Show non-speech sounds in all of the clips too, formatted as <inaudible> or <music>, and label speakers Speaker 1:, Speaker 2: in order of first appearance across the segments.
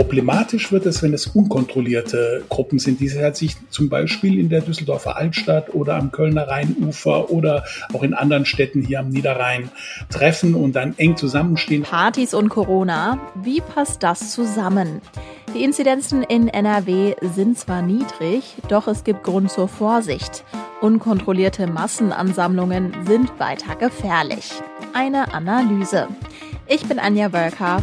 Speaker 1: Problematisch wird es, wenn es unkontrollierte Gruppen sind, die sich zum Beispiel in der Düsseldorfer Altstadt oder am Kölner Rheinufer oder auch in anderen Städten hier am Niederrhein treffen und dann eng zusammenstehen.
Speaker 2: Partys und Corona, wie passt das zusammen? Die Inzidenzen in NRW sind zwar niedrig, doch es gibt Grund zur Vorsicht. Unkontrollierte Massenansammlungen sind weiter gefährlich. Eine Analyse. Ich bin Anja Wölker.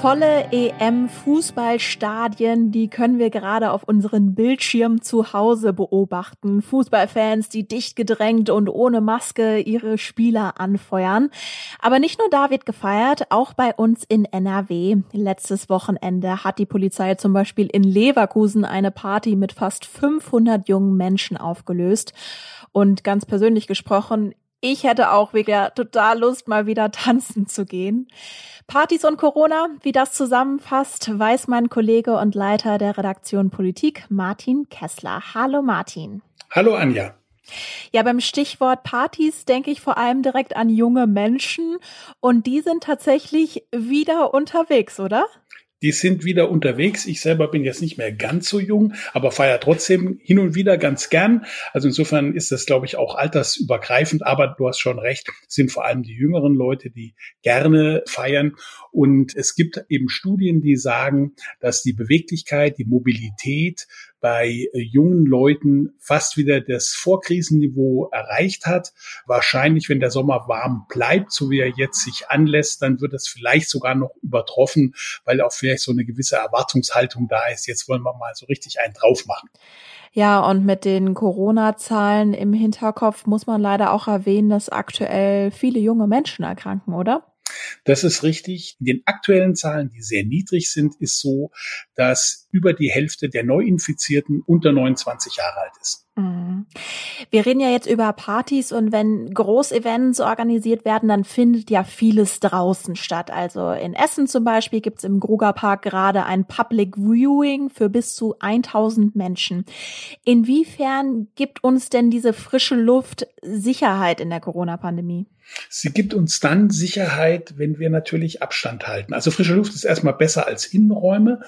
Speaker 2: volle EM-Fußballstadien, die können wir gerade auf unseren Bildschirmen zu Hause beobachten. Fußballfans, die dicht gedrängt und ohne Maske ihre Spieler anfeuern. Aber nicht nur da wird gefeiert, auch bei uns in NRW. Letztes Wochenende hat die Polizei zum Beispiel in Leverkusen eine Party mit fast 500 jungen Menschen aufgelöst. Und ganz persönlich gesprochen, ich hätte auch wieder total Lust, mal wieder tanzen zu gehen. Partys und Corona, wie das zusammenfasst, weiß mein Kollege und Leiter der Redaktion Politik, Martin Kessler. Hallo Martin.
Speaker 1: Hallo Anja.
Speaker 2: Ja, beim Stichwort Partys denke ich vor allem direkt an junge Menschen und die sind tatsächlich wieder unterwegs, oder?
Speaker 1: Die sind wieder unterwegs. Ich selber bin jetzt nicht mehr ganz so jung, aber feiere trotzdem hin und wieder ganz gern. Also insofern ist das, glaube ich, auch altersübergreifend. Aber du hast schon recht, sind vor allem die jüngeren Leute, die gerne feiern. Und es gibt eben Studien, die sagen, dass die Beweglichkeit, die Mobilität bei äh, jungen Leuten fast wieder das Vorkrisenniveau erreicht hat. Wahrscheinlich, wenn der Sommer warm bleibt, so wie er jetzt sich anlässt, dann wird es vielleicht sogar noch übertroffen, weil auch vielleicht so eine gewisse Erwartungshaltung da ist. Jetzt wollen wir mal so richtig einen drauf machen.
Speaker 2: Ja, und mit den Corona-Zahlen im Hinterkopf muss man leider auch erwähnen, dass aktuell viele junge Menschen erkranken, oder?
Speaker 1: Das ist richtig. In den aktuellen Zahlen, die sehr niedrig sind, ist so, dass über die Hälfte der Neuinfizierten unter 29 Jahre alt ist.
Speaker 2: Mhm. Wir reden ja jetzt über Partys und wenn Großevents organisiert werden, dann findet ja vieles draußen statt. Also in Essen zum Beispiel gibt es im Grugerpark gerade ein Public Viewing für bis zu 1000 Menschen. Inwiefern gibt uns denn diese frische Luft Sicherheit in der Corona-Pandemie?
Speaker 1: Sie gibt uns dann Sicherheit, wenn wir natürlich Abstand halten. Also frische Luft ist erstmal besser als Innenräume.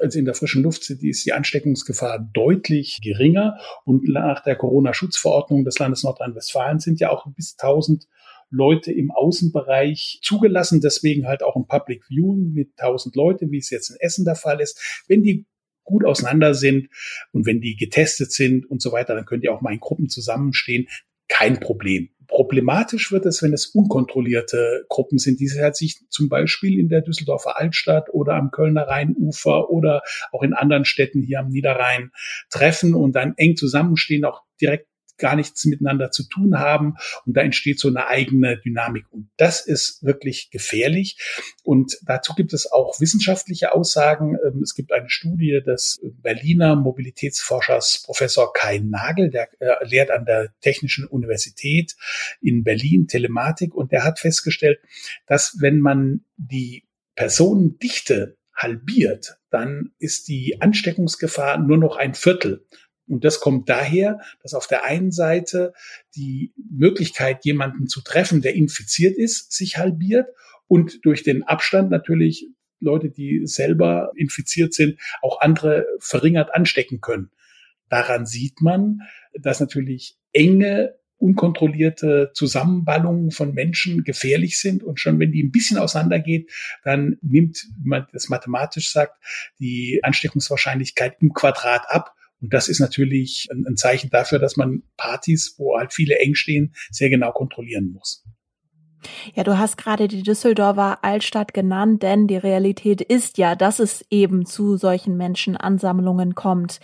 Speaker 1: Also in der frischen Luft ist die Ansteckungsgefahr deutlich geringer und nach der Corona-Schutzverordnung des Landes Nordrhein-Westfalen sind ja auch bis 1000 Leute im Außenbereich zugelassen. Deswegen halt auch ein Public Viewing mit 1000 Leute, wie es jetzt in Essen der Fall ist. Wenn die gut auseinander sind und wenn die getestet sind und so weiter, dann können die auch mal in Gruppen zusammenstehen. Kein Problem. Problematisch wird es, wenn es unkontrollierte Gruppen sind, die sich zum Beispiel in der Düsseldorfer Altstadt oder am Kölner Rheinufer oder auch in anderen Städten hier am Niederrhein treffen und dann eng zusammenstehen, auch direkt gar nichts miteinander zu tun haben und da entsteht so eine eigene Dynamik und das ist wirklich gefährlich und dazu gibt es auch wissenschaftliche Aussagen. Ähm, es gibt eine Studie des Berliner Mobilitätsforschers Professor Kai Nagel, der äh, lehrt an der Technischen Universität in Berlin Telematik und der hat festgestellt, dass wenn man die Personendichte halbiert, dann ist die Ansteckungsgefahr nur noch ein Viertel. Und das kommt daher, dass auf der einen Seite die Möglichkeit, jemanden zu treffen, der infiziert ist, sich halbiert und durch den Abstand natürlich Leute, die selber infiziert sind, auch andere verringert anstecken können. Daran sieht man, dass natürlich enge unkontrollierte Zusammenballungen von Menschen gefährlich sind. Und schon wenn die ein bisschen auseinandergeht, dann nimmt, wie man das mathematisch sagt, die Ansteckungswahrscheinlichkeit im Quadrat ab. Und das ist natürlich ein, ein Zeichen dafür, dass man Partys, wo halt viele eng stehen, sehr genau kontrollieren muss.
Speaker 2: Ja, du hast gerade die Düsseldorfer Altstadt genannt, denn die Realität ist ja, dass es eben zu solchen Menschenansammlungen kommt.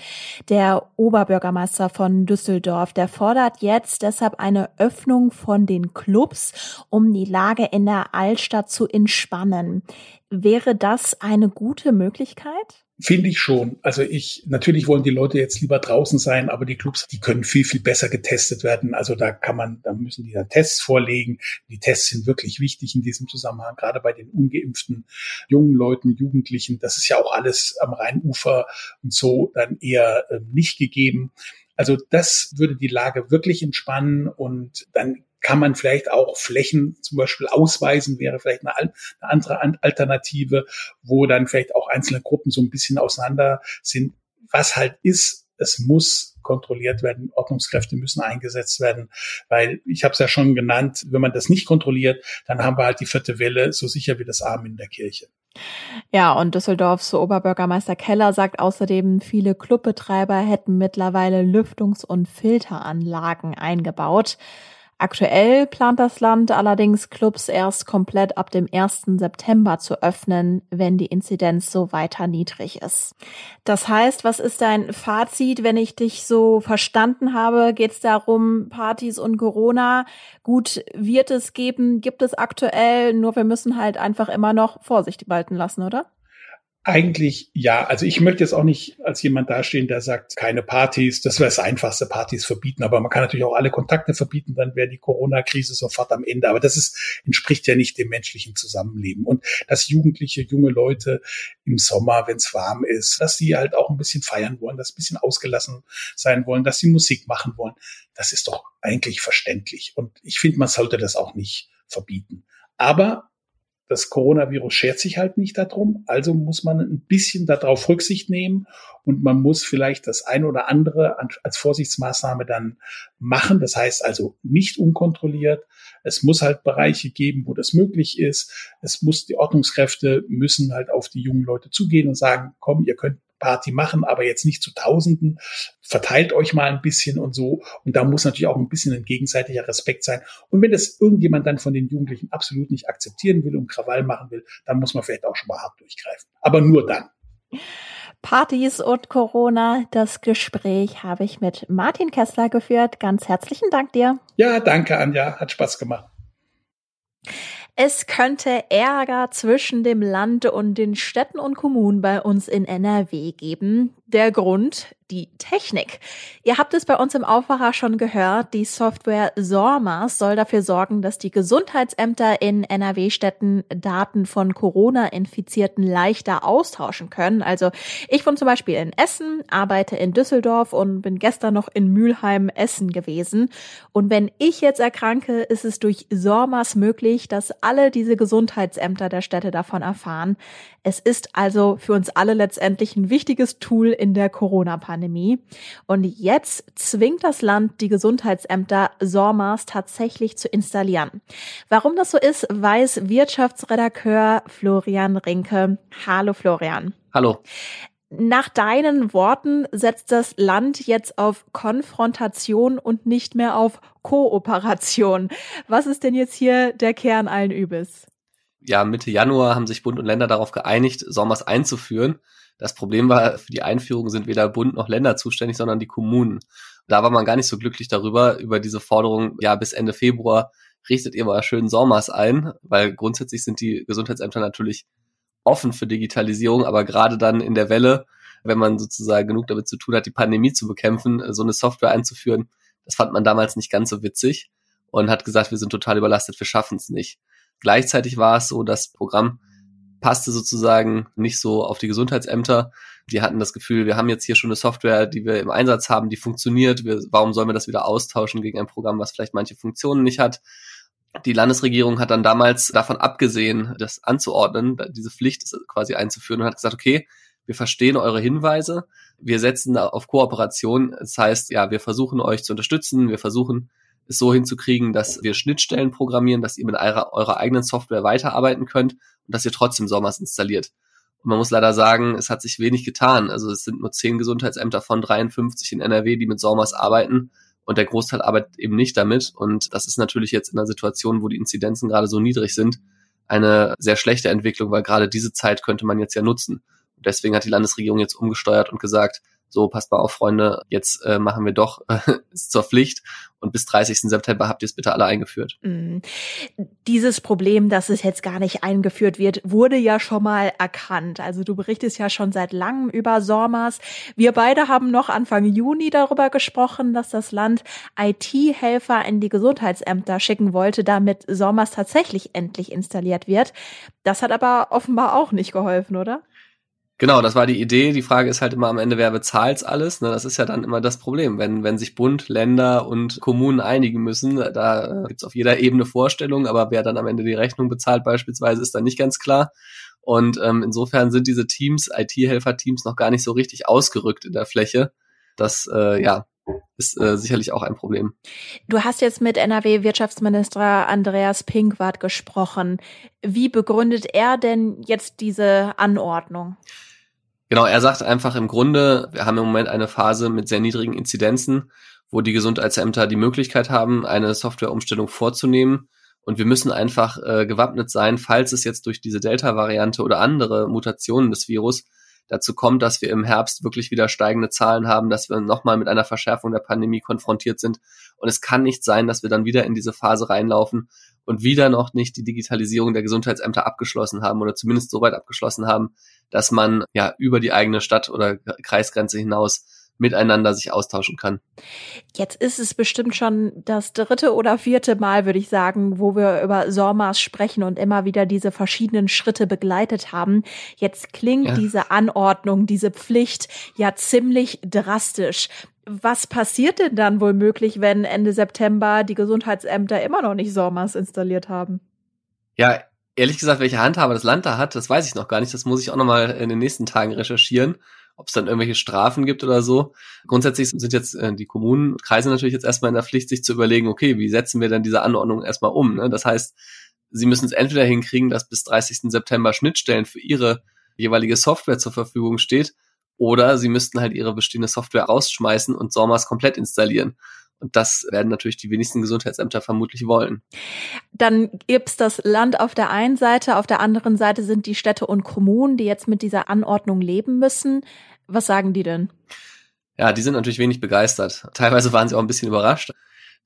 Speaker 2: Der Oberbürgermeister von Düsseldorf, der fordert jetzt deshalb eine Öffnung von den Clubs, um die Lage in der Altstadt zu entspannen. Wäre das eine gute Möglichkeit?
Speaker 1: Finde ich schon. Also ich, natürlich wollen die Leute jetzt lieber draußen sein, aber die Clubs, die können viel, viel besser getestet werden. Also da kann man, da müssen die dann Tests vorlegen. Die Tests sind wirklich wichtig in diesem Zusammenhang, gerade bei den ungeimpften jungen Leuten, Jugendlichen. Das ist ja auch alles am Rheinufer und so dann eher äh, nicht gegeben. Also das würde die Lage wirklich entspannen und dann kann man vielleicht auch Flächen zum Beispiel ausweisen, wäre vielleicht eine, eine andere Alternative, wo dann vielleicht auch einzelne Gruppen so ein bisschen auseinander sind. Was halt ist, es muss kontrolliert werden, Ordnungskräfte müssen eingesetzt werden, weil ich habe es ja schon genannt, wenn man das nicht kontrolliert, dann haben wir halt die vierte Welle so sicher wie das Arm in der Kirche.
Speaker 2: Ja, und Düsseldorfs Oberbürgermeister Keller sagt außerdem, viele Clubbetreiber hätten mittlerweile Lüftungs- und Filteranlagen eingebaut. Aktuell plant das Land allerdings Clubs erst komplett ab dem 1. September zu öffnen, wenn die Inzidenz so weiter niedrig ist. Das heißt, was ist dein Fazit, wenn ich dich so verstanden habe? Geht es darum, Partys und Corona? Gut, wird es geben, gibt es aktuell, nur wir müssen halt einfach immer noch Vorsicht walten lassen, oder?
Speaker 1: Eigentlich ja. Also ich möchte jetzt auch nicht als jemand dastehen, der sagt, keine Partys. Das wäre das einfachste, Partys verbieten. Aber man kann natürlich auch alle Kontakte verbieten, dann wäre die Corona-Krise sofort am Ende. Aber das ist, entspricht ja nicht dem menschlichen Zusammenleben. Und dass Jugendliche, junge Leute im Sommer, wenn es warm ist, dass sie halt auch ein bisschen feiern wollen, dass sie ein bisschen ausgelassen sein wollen, dass sie Musik machen wollen, das ist doch eigentlich verständlich. Und ich finde, man sollte das auch nicht verbieten. Aber das Coronavirus schert sich halt nicht darum, also muss man ein bisschen darauf Rücksicht nehmen und man muss vielleicht das eine oder andere als Vorsichtsmaßnahme dann machen. Das heißt also nicht unkontrolliert. Es muss halt Bereiche geben, wo das möglich ist. Es muss, die Ordnungskräfte müssen halt auf die jungen Leute zugehen und sagen, komm, ihr könnt Party machen, aber jetzt nicht zu Tausenden. Verteilt euch mal ein bisschen und so. Und da muss natürlich auch ein bisschen ein gegenseitiger Respekt sein. Und wenn das irgendjemand dann von den Jugendlichen absolut nicht akzeptieren will und Krawall machen will, dann muss man vielleicht auch schon mal hart durchgreifen. Aber nur dann.
Speaker 2: Partys und Corona. Das Gespräch habe ich mit Martin Kessler geführt. Ganz herzlichen Dank dir.
Speaker 1: Ja, danke, Anja. Hat Spaß gemacht.
Speaker 2: Es könnte Ärger zwischen dem Land und den Städten und Kommunen bei uns in NRW geben. Der Grund, die Technik. Ihr habt es bei uns im Aufwacher schon gehört, die Software SORMAS soll dafür sorgen, dass die Gesundheitsämter in NRW-Städten Daten von Corona-Infizierten leichter austauschen können. Also ich wohne zum Beispiel in Essen, arbeite in Düsseldorf und bin gestern noch in Mülheim Essen gewesen. Und wenn ich jetzt erkranke, ist es durch SORMAS möglich, dass alle diese Gesundheitsämter der Städte davon erfahren. Es ist also für uns alle letztendlich ein wichtiges Tool in der Corona-Pandemie. Und jetzt zwingt das Land die Gesundheitsämter SORMAS tatsächlich zu installieren. Warum das so ist, weiß Wirtschaftsredakteur Florian Rinke. Hallo Florian.
Speaker 3: Hallo.
Speaker 2: Nach deinen Worten setzt das Land jetzt auf Konfrontation und nicht mehr auf Kooperation. Was ist denn jetzt hier der Kern allen Übels?
Speaker 3: ja, Mitte Januar haben sich Bund und Länder darauf geeinigt, Sommers einzuführen. Das Problem war, für die Einführung sind weder Bund noch Länder zuständig, sondern die Kommunen. Da war man gar nicht so glücklich darüber, über diese Forderung, ja, bis Ende Februar richtet ihr mal schön Sommers ein, weil grundsätzlich sind die Gesundheitsämter natürlich offen für Digitalisierung, aber gerade dann in der Welle, wenn man sozusagen genug damit zu tun hat, die Pandemie zu bekämpfen, so eine Software einzuführen, das fand man damals nicht ganz so witzig und hat gesagt, wir sind total überlastet, wir schaffen es nicht. Gleichzeitig war es so, das Programm passte sozusagen nicht so auf die Gesundheitsämter. Die hatten das Gefühl, wir haben jetzt hier schon eine Software, die wir im Einsatz haben, die funktioniert. Wir, warum sollen wir das wieder austauschen gegen ein Programm, was vielleicht manche Funktionen nicht hat? Die Landesregierung hat dann damals davon abgesehen, das anzuordnen, diese Pflicht quasi einzuführen und hat gesagt, okay, wir verstehen eure Hinweise, wir setzen auf Kooperation. Das heißt, ja, wir versuchen euch zu unterstützen, wir versuchen es so hinzukriegen, dass wir Schnittstellen programmieren, dass ihr mit eurer, eurer eigenen Software weiterarbeiten könnt und dass ihr trotzdem Sommers installiert. Und man muss leider sagen, es hat sich wenig getan. Also es sind nur zehn Gesundheitsämter von 53 in NRW, die mit Sommers arbeiten und der Großteil arbeitet eben nicht damit. Und das ist natürlich jetzt in einer Situation, wo die Inzidenzen gerade so niedrig sind, eine sehr schlechte Entwicklung, weil gerade diese Zeit könnte man jetzt ja nutzen. Und deswegen hat die Landesregierung jetzt umgesteuert und gesagt, so passt mal auf, Freunde, jetzt äh, machen wir doch <laughs> ist zur Pflicht und bis 30. September habt ihr es bitte alle eingeführt. Mm.
Speaker 2: Dieses Problem, dass es jetzt gar nicht eingeführt wird, wurde ja schon mal erkannt. Also du berichtest ja schon seit langem über SORMAS. Wir beide haben noch Anfang Juni darüber gesprochen, dass das Land IT-Helfer in die Gesundheitsämter schicken wollte, damit SORMAS tatsächlich endlich installiert wird. Das hat aber offenbar auch nicht geholfen, oder?
Speaker 3: Genau, das war die Idee. Die Frage ist halt immer am Ende, wer bezahlt's alles? Ne, das ist ja dann immer das Problem. Wenn, wenn sich Bund, Länder und Kommunen einigen müssen, da gibt's auf jeder Ebene Vorstellungen, aber wer dann am Ende die Rechnung bezahlt beispielsweise, ist dann nicht ganz klar. Und ähm, insofern sind diese Teams, IT-Helfer-Teams, noch gar nicht so richtig ausgerückt in der Fläche. Das, äh, ja, ist äh, sicherlich auch ein Problem.
Speaker 2: Du hast jetzt mit NRW-Wirtschaftsminister Andreas Pinkwart gesprochen. Wie begründet er denn jetzt diese Anordnung?
Speaker 3: Genau, er sagt einfach im Grunde, wir haben im Moment eine Phase mit sehr niedrigen Inzidenzen, wo die Gesundheitsämter die Möglichkeit haben, eine Softwareumstellung vorzunehmen. Und wir müssen einfach äh, gewappnet sein, falls es jetzt durch diese Delta-Variante oder andere Mutationen des Virus dazu kommt, dass wir im Herbst wirklich wieder steigende Zahlen haben, dass wir nochmal mit einer Verschärfung der Pandemie konfrontiert sind. Und es kann nicht sein, dass wir dann wieder in diese Phase reinlaufen und wieder noch nicht die Digitalisierung der Gesundheitsämter abgeschlossen haben oder zumindest so weit abgeschlossen haben, dass man ja über die eigene Stadt oder Kreisgrenze hinaus miteinander sich austauschen kann.
Speaker 2: Jetzt ist es bestimmt schon das dritte oder vierte Mal, würde ich sagen, wo wir über SORMAS sprechen und immer wieder diese verschiedenen Schritte begleitet haben. Jetzt klingt ja. diese Anordnung, diese Pflicht ja ziemlich drastisch. Was passiert denn dann wohl möglich, wenn Ende September die Gesundheitsämter immer noch nicht SORMAS installiert haben?
Speaker 3: Ja, ehrlich gesagt, welche Handhabe das Land da hat, das weiß ich noch gar nicht. Das muss ich auch noch mal in den nächsten Tagen recherchieren ob es dann irgendwelche Strafen gibt oder so. Grundsätzlich sind jetzt äh, die Kommunen, Kreise natürlich jetzt erstmal in der Pflicht, sich zu überlegen, okay, wie setzen wir denn diese Anordnung erstmal um? Ne? Das heißt, sie müssen es entweder hinkriegen, dass bis 30. September Schnittstellen für ihre jeweilige Software zur Verfügung steht, oder sie müssten halt ihre bestehende Software rausschmeißen und SORMAS komplett installieren. Und das werden natürlich die wenigsten Gesundheitsämter vermutlich wollen.
Speaker 2: Dann gibt's das Land auf der einen Seite, auf der anderen Seite sind die Städte und Kommunen, die jetzt mit dieser Anordnung leben müssen. Was sagen die denn?
Speaker 3: Ja, die sind natürlich wenig begeistert. Teilweise waren sie auch ein bisschen überrascht.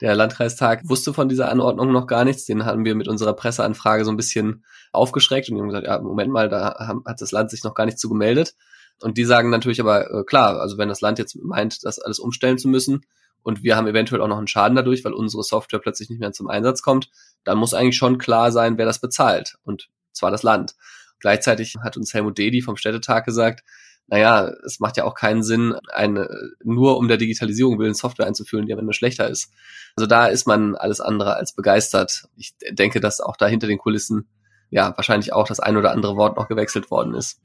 Speaker 3: Der Landkreistag wusste von dieser Anordnung noch gar nichts. Den haben wir mit unserer Presseanfrage so ein bisschen aufgeschreckt und die haben gesagt, ja, Moment mal, da hat das Land sich noch gar nicht zu gemeldet. Und die sagen natürlich aber, äh, klar, also wenn das Land jetzt meint, das alles umstellen zu müssen, und wir haben eventuell auch noch einen Schaden dadurch, weil unsere Software plötzlich nicht mehr zum Einsatz kommt, dann muss eigentlich schon klar sein, wer das bezahlt. Und zwar das Land. Gleichzeitig hat uns Helmut Dedi vom Städtetag gesagt, naja, es macht ja auch keinen Sinn, eine, nur um der Digitalisierung willen Software einzuführen, die am Ende schlechter ist. Also da ist man alles andere als begeistert. Ich denke, dass auch da hinter den Kulissen ja wahrscheinlich auch das ein oder andere Wort noch gewechselt worden ist.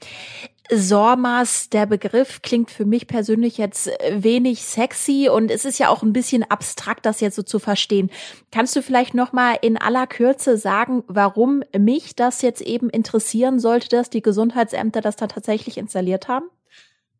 Speaker 2: SORMAS, der Begriff klingt für mich persönlich jetzt wenig sexy und es ist ja auch ein bisschen abstrakt, das jetzt so zu verstehen. Kannst du vielleicht noch mal in aller Kürze sagen, warum mich das jetzt eben interessieren sollte, dass die Gesundheitsämter das da tatsächlich installiert haben?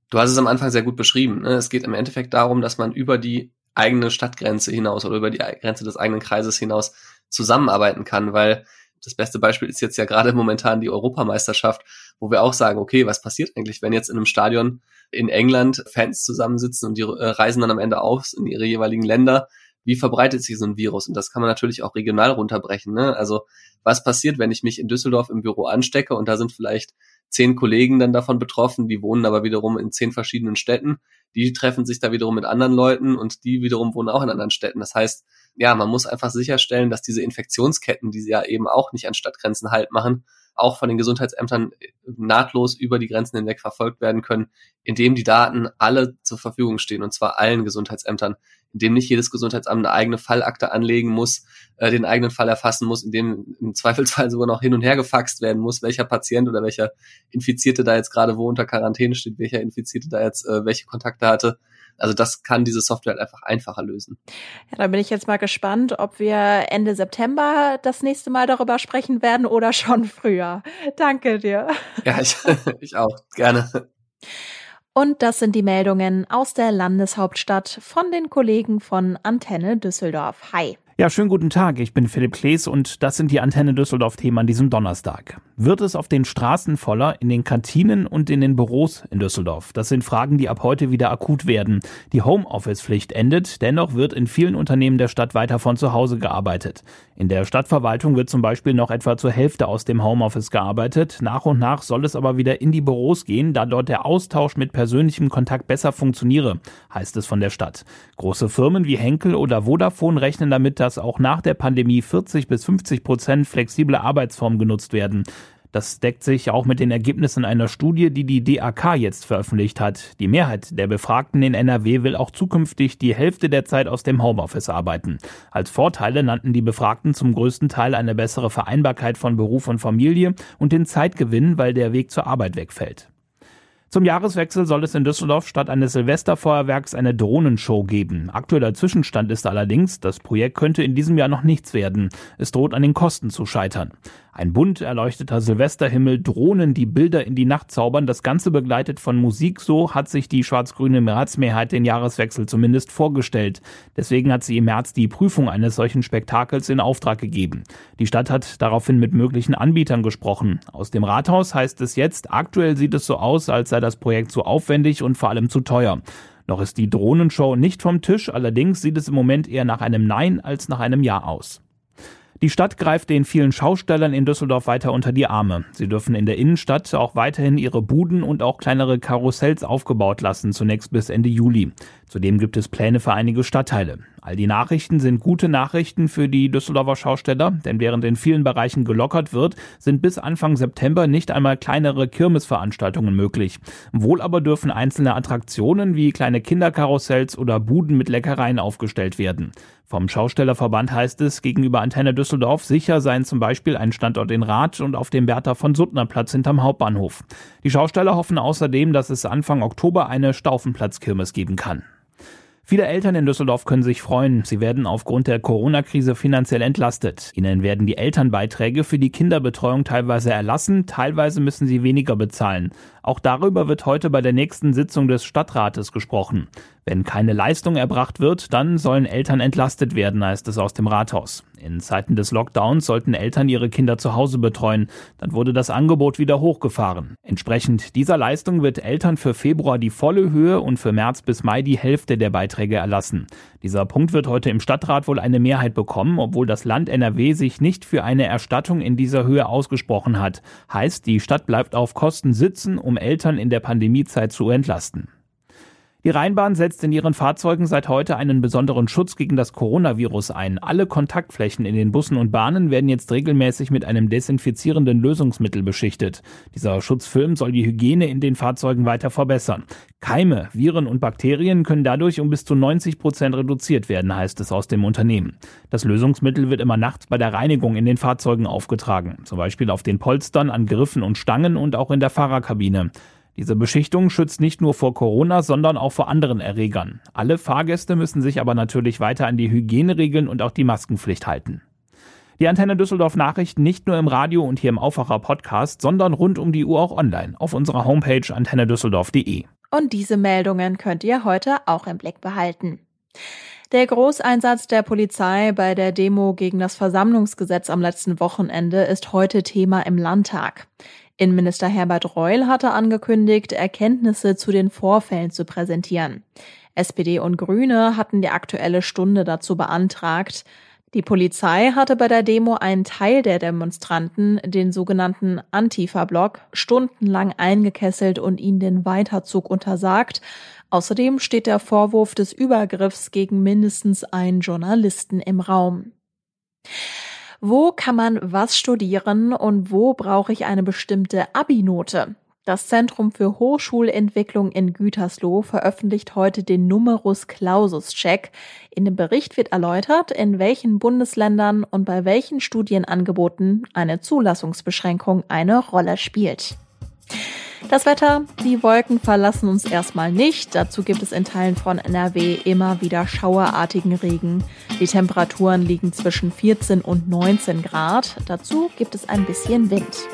Speaker 3: Du hast es am Anfang sehr gut beschrieben. Ne? Es geht im Endeffekt darum, dass man über die eigene Stadtgrenze hinaus oder über die Grenze des eigenen Kreises hinaus zusammenarbeiten kann, weil das beste Beispiel ist jetzt ja gerade momentan die Europameisterschaft, wo wir auch sagen, okay, was passiert eigentlich, wenn jetzt in einem Stadion in England Fans zusammensitzen und die äh, reisen dann am Ende auf in ihre jeweiligen Länder? Wie verbreitet sich so ein Virus? Und das kann man natürlich auch regional runterbrechen. Ne? Also was passiert, wenn ich mich in Düsseldorf im Büro anstecke und da sind vielleicht zehn Kollegen dann davon betroffen, die wohnen aber wiederum in zehn verschiedenen Städten. Die treffen sich da wiederum mit anderen Leuten und die wiederum wohnen auch in anderen Städten. Das heißt, ja, man muss einfach sicherstellen, dass diese Infektionsketten, die sie ja eben auch nicht an Stadtgrenzen halt machen, auch von den Gesundheitsämtern nahtlos über die Grenzen hinweg verfolgt werden können, indem die Daten alle zur Verfügung stehen, und zwar allen Gesundheitsämtern, indem nicht jedes Gesundheitsamt eine eigene Fallakte anlegen muss, äh, den eigenen Fall erfassen muss, indem im Zweifelsfall <laughs> sogar noch hin und her gefaxt werden muss, welcher Patient oder welcher Infizierte da jetzt gerade wo unter Quarantäne steht, welcher Infizierte da jetzt äh, welche Kontakte hatte. Also das kann diese Software halt einfach einfacher lösen.
Speaker 2: Ja, da bin ich jetzt mal gespannt, ob wir Ende September das nächste Mal darüber sprechen werden oder schon früher. Danke dir.
Speaker 3: Ja, ich, <laughs> ich auch. Gerne.
Speaker 2: Und das sind die Meldungen aus der Landeshauptstadt von den Kollegen von Antenne Düsseldorf. Hi.
Speaker 4: Ja, schönen guten Tag. Ich bin Philipp Klees und das sind die Antenne Düsseldorf-Themen an diesem Donnerstag. Wird es auf den Straßen voller, in den Kantinen und in den Büros in Düsseldorf? Das sind Fragen, die ab heute wieder akut werden. Die Homeoffice-Pflicht endet, dennoch wird in vielen Unternehmen der Stadt weiter von zu Hause gearbeitet. In der Stadtverwaltung wird zum Beispiel noch etwa zur Hälfte aus dem Homeoffice gearbeitet. Nach und nach soll es aber wieder in die Büros gehen, da dort der Austausch mit persönlichem Kontakt besser funktioniere, heißt es von der Stadt. Große Firmen wie Henkel oder Vodafone rechnen damit, dass auch nach der Pandemie 40 bis 50 Prozent flexible Arbeitsformen genutzt werden. Das deckt sich auch mit den Ergebnissen einer Studie, die die DAK jetzt veröffentlicht hat. Die Mehrheit der Befragten in NRW will auch zukünftig die Hälfte der Zeit aus dem Homeoffice arbeiten. Als Vorteile nannten die Befragten zum größten Teil eine bessere Vereinbarkeit von Beruf und Familie und den Zeitgewinn, weil der Weg zur Arbeit wegfällt. Zum Jahreswechsel soll es in Düsseldorf statt eines Silvesterfeuerwerks eine Drohnenshow geben. Aktueller Zwischenstand ist allerdings, das Projekt könnte in diesem Jahr noch nichts werden. Es droht an den Kosten zu scheitern. Ein bunt erleuchteter Silvesterhimmel, Drohnen, die Bilder in die Nacht zaubern, das Ganze begleitet von Musik, so hat sich die schwarz-grüne Ratsmehrheit den Jahreswechsel zumindest vorgestellt. Deswegen hat sie im März die Prüfung eines solchen Spektakels in Auftrag gegeben. Die Stadt hat daraufhin mit möglichen Anbietern gesprochen. Aus dem Rathaus heißt es jetzt, aktuell sieht es so aus, als sei das Projekt zu aufwendig und vor allem zu teuer. Noch ist die Drohnenshow nicht vom Tisch, allerdings sieht es im Moment eher nach einem Nein als nach einem Ja aus. Die Stadt greift den vielen Schaustellern in Düsseldorf weiter unter die Arme. Sie dürfen in der Innenstadt auch weiterhin ihre Buden und auch kleinere Karussells aufgebaut lassen, zunächst bis Ende Juli. Zudem gibt es Pläne für einige Stadtteile. All die Nachrichten sind gute Nachrichten für die Düsseldorfer Schausteller, denn während in vielen Bereichen gelockert wird, sind bis Anfang September nicht einmal kleinere Kirmesveranstaltungen möglich. Wohl aber dürfen einzelne Attraktionen wie kleine Kinderkarussells oder Buden mit Leckereien aufgestellt werden. Vom Schaustellerverband heißt es gegenüber Antenne Düsseldorf, sicher seien zum Beispiel ein Standort in Rath und auf dem Bertha von Suttner Platz hinterm Hauptbahnhof. Die Schausteller hoffen außerdem, dass es Anfang Oktober eine Staufenplatzkirmes geben kann. Viele Eltern in Düsseldorf können sich freuen. Sie werden aufgrund der Corona-Krise finanziell entlastet. Ihnen werden die Elternbeiträge für die Kinderbetreuung teilweise erlassen, teilweise müssen sie weniger bezahlen. Auch darüber wird heute bei der nächsten Sitzung des Stadtrates gesprochen. Wenn keine Leistung erbracht wird, dann sollen Eltern entlastet werden, heißt es aus dem Rathaus. In Zeiten des Lockdowns sollten Eltern ihre Kinder zu Hause betreuen. Dann wurde das Angebot wieder hochgefahren. Entsprechend dieser Leistung wird Eltern für Februar die volle Höhe und für März bis Mai die Hälfte der Beiträge erlassen. Dieser Punkt wird heute im Stadtrat wohl eine Mehrheit bekommen, obwohl das Land NRW sich nicht für eine Erstattung in dieser Höhe ausgesprochen hat. Heißt, die Stadt bleibt auf Kosten sitzen, um Eltern in der Pandemiezeit zu entlasten. Die Rheinbahn setzt in ihren Fahrzeugen seit heute einen besonderen Schutz gegen das Coronavirus ein. Alle Kontaktflächen in den Bussen und Bahnen werden jetzt regelmäßig mit einem desinfizierenden Lösungsmittel beschichtet. Dieser Schutzfilm soll die Hygiene in den Fahrzeugen weiter verbessern. Keime, Viren und Bakterien können dadurch um bis zu 90 Prozent reduziert werden, heißt es aus dem Unternehmen. Das Lösungsmittel wird immer nachts bei der Reinigung in den Fahrzeugen aufgetragen, zum Beispiel auf den Polstern, an Griffen und Stangen und auch in der Fahrerkabine. Diese Beschichtung schützt nicht nur vor Corona, sondern auch vor anderen Erregern. Alle Fahrgäste müssen sich aber natürlich weiter an die Hygieneregeln und auch die Maskenpflicht halten. Die Antenne Düsseldorf Nachrichten nicht nur im Radio und hier im Aufwacher Podcast, sondern rund um die Uhr auch online auf unserer Homepage antennedüsseldorf.de.
Speaker 2: Und diese Meldungen könnt ihr heute auch im Blick behalten. Der Großeinsatz der Polizei bei der Demo gegen das Versammlungsgesetz am letzten Wochenende ist heute Thema im Landtag. Innenminister Herbert Reul hatte angekündigt, Erkenntnisse zu den Vorfällen zu präsentieren. SPD und Grüne hatten die aktuelle Stunde dazu beantragt. Die Polizei hatte bei der Demo einen Teil der Demonstranten, den sogenannten Antifa-Block, stundenlang eingekesselt und ihnen den Weiterzug untersagt. Außerdem steht der Vorwurf des Übergriffs gegen mindestens einen Journalisten im Raum. Wo kann man was studieren und wo brauche ich eine bestimmte Abi-Note? Das Zentrum für Hochschulentwicklung in Gütersloh veröffentlicht heute den Numerus Clausus Check. In dem Bericht wird erläutert, in welchen Bundesländern und bei welchen Studienangeboten eine Zulassungsbeschränkung eine Rolle spielt. Das Wetter, die Wolken verlassen uns erstmal nicht. Dazu gibt es in Teilen von NRW immer wieder schauerartigen Regen. Die Temperaturen liegen zwischen 14 und 19 Grad. Dazu gibt es ein bisschen Wind.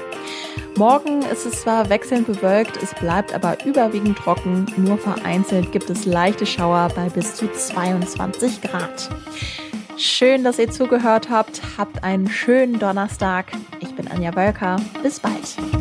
Speaker 2: Morgen ist es zwar wechselnd bewölkt, es bleibt aber überwiegend trocken. Nur vereinzelt gibt es leichte Schauer bei bis zu 22 Grad. Schön, dass ihr zugehört habt. Habt einen schönen Donnerstag. Ich bin Anja Wölker. Bis bald.